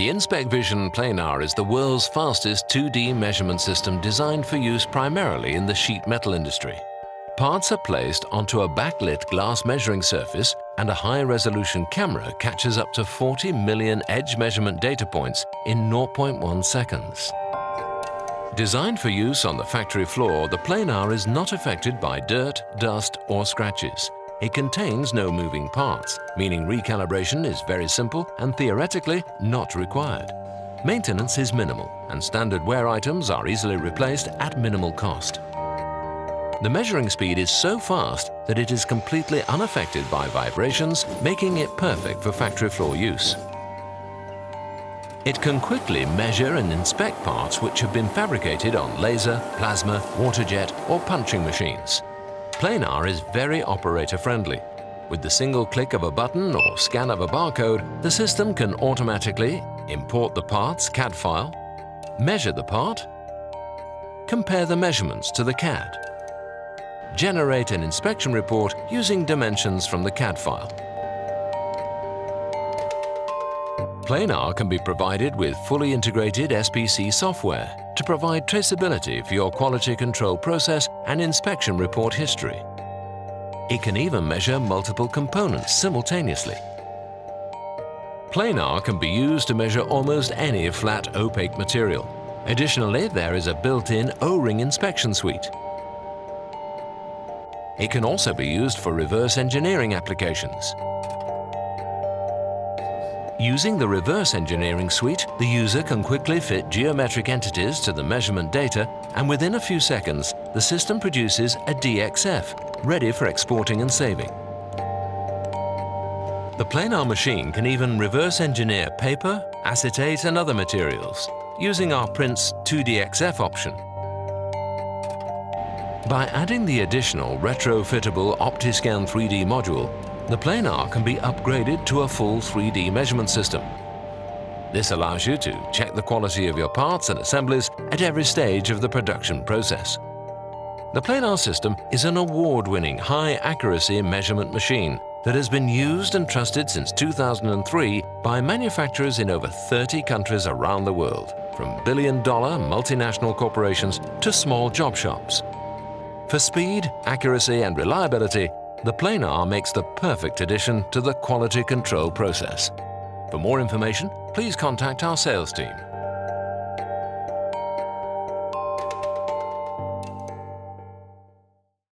The InspecVision Planar is the world's fastest 2D measurement system designed for use primarily in the sheet metal industry. Parts are placed onto a backlit glass measuring surface and a high-resolution camera catches up to 40 million edge measurement data points in 0.1 seconds. Designed for use on the factory floor, the planar is not affected by dirt, dust or scratches. It contains no moving parts, meaning recalibration is very simple and theoretically not required. Maintenance is minimal and standard wear items are easily replaced at minimal cost. The measuring speed is so fast that it is completely unaffected by vibrations, making it perfect for factory floor use. It can quickly measure and inspect parts which have been fabricated on laser, plasma, waterjet or punching machines. Planar is very operator friendly. With the single click of a button or scan of a barcode, the system can automatically import the part's CAD file, measure the part, compare the measurements to the CAD, generate an inspection report using dimensions from the CAD file. Planar can be provided with fully integrated SPC software to provide traceability for your quality control process and inspection report history. It can even measure multiple components simultaneously. Planar can be used to measure almost any flat opaque material. Additionally, there is a built-in O-ring inspection suite. It can also be used for reverse engineering applications. Using the reverse engineering suite, the user can quickly fit geometric entities to the measurement data and within a few seconds, the system produces a DXF, ready for exporting and saving. The planar machine can even reverse engineer paper, acetate and other materials using our Print's 2DXF option. By adding the additional retrofittable OptiScan 3D module, the planar can be upgraded to a full 3D measurement system. This allows you to check the quality of your parts and assemblies at every stage of the production process. The planar system is an award-winning high-accuracy measurement machine that has been used and trusted since 2003 by manufacturers in over 30 countries around the world, from billion-dollar multinational corporations to small job shops. For speed, accuracy and reliability, the planar makes the perfect addition to the quality control process. For more information, please contact our sales team.